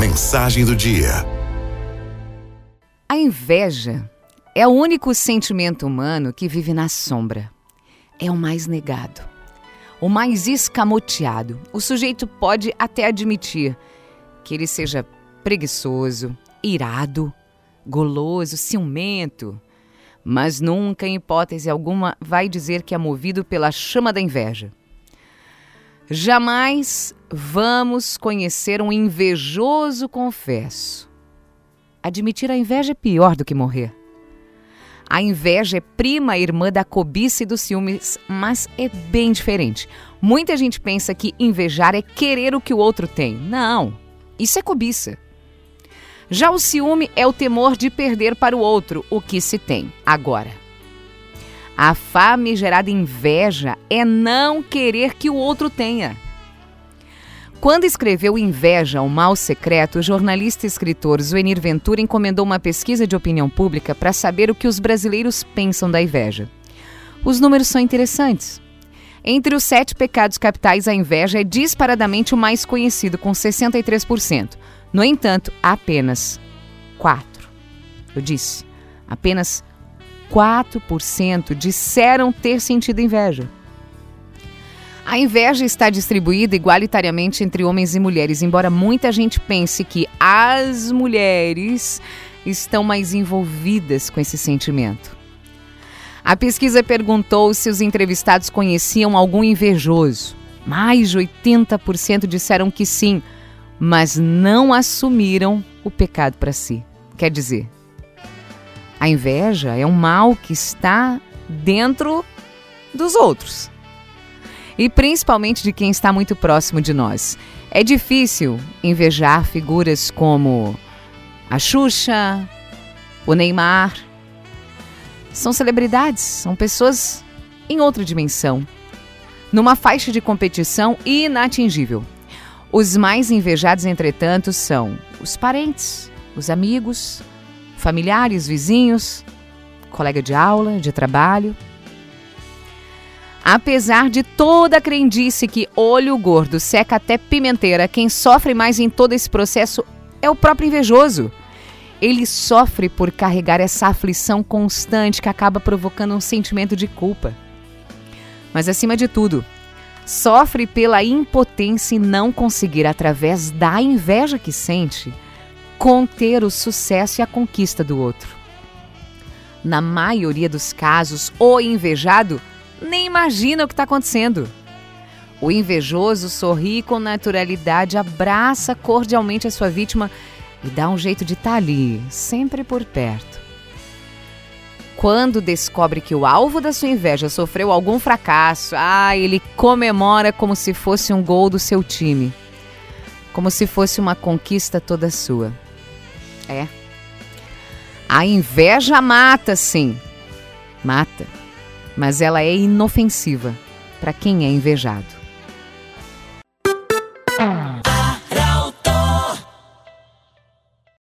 Mensagem do dia. A inveja é o único sentimento humano que vive na sombra. É o mais negado, o mais escamoteado. O sujeito pode até admitir que ele seja preguiçoso, irado, goloso, ciumento, mas nunca, em hipótese alguma, vai dizer que é movido pela chama da inveja. Jamais vamos conhecer um invejoso, confesso. Admitir a inveja é pior do que morrer. A inveja é prima irmã da cobiça e dos ciúmes, mas é bem diferente. Muita gente pensa que invejar é querer o que o outro tem. Não, isso é cobiça. Já o ciúme é o temor de perder para o outro o que se tem. Agora, a famigerada inveja é não querer que o outro tenha. Quando escreveu Inveja, o Mal Secreto, o jornalista e escritor Zuenir Ventura encomendou uma pesquisa de opinião pública para saber o que os brasileiros pensam da inveja. Os números são interessantes. Entre os sete pecados capitais, a inveja é disparadamente o mais conhecido, com 63%. No entanto, apenas 4%. Eu disse, apenas 4% disseram ter sentido inveja. A inveja está distribuída igualitariamente entre homens e mulheres, embora muita gente pense que as mulheres estão mais envolvidas com esse sentimento. A pesquisa perguntou se os entrevistados conheciam algum invejoso. Mais de 80% disseram que sim, mas não assumiram o pecado para si. Quer dizer, a inveja é um mal que está dentro dos outros. E principalmente de quem está muito próximo de nós. É difícil invejar figuras como a Xuxa, o Neymar. São celebridades, são pessoas em outra dimensão, numa faixa de competição inatingível. Os mais invejados, entretanto, são os parentes, os amigos, familiares, vizinhos, colega de aula, de trabalho. Apesar de toda a crendice que olho gordo seca até pimenteira, quem sofre mais em todo esse processo é o próprio invejoso. Ele sofre por carregar essa aflição constante que acaba provocando um sentimento de culpa. Mas acima de tudo, sofre pela impotência em não conseguir, através da inveja que sente, conter o sucesso e a conquista do outro. Na maioria dos casos, o invejado nem imagina o que está acontecendo. O invejoso sorri com naturalidade, abraça cordialmente a sua vítima e dá um jeito de estar tá ali, sempre por perto. Quando descobre que o alvo da sua inveja sofreu algum fracasso, ah, ele comemora como se fosse um gol do seu time, como se fosse uma conquista toda sua. É. A inveja mata, sim. Mata. Mas ela é inofensiva para quem é invejado.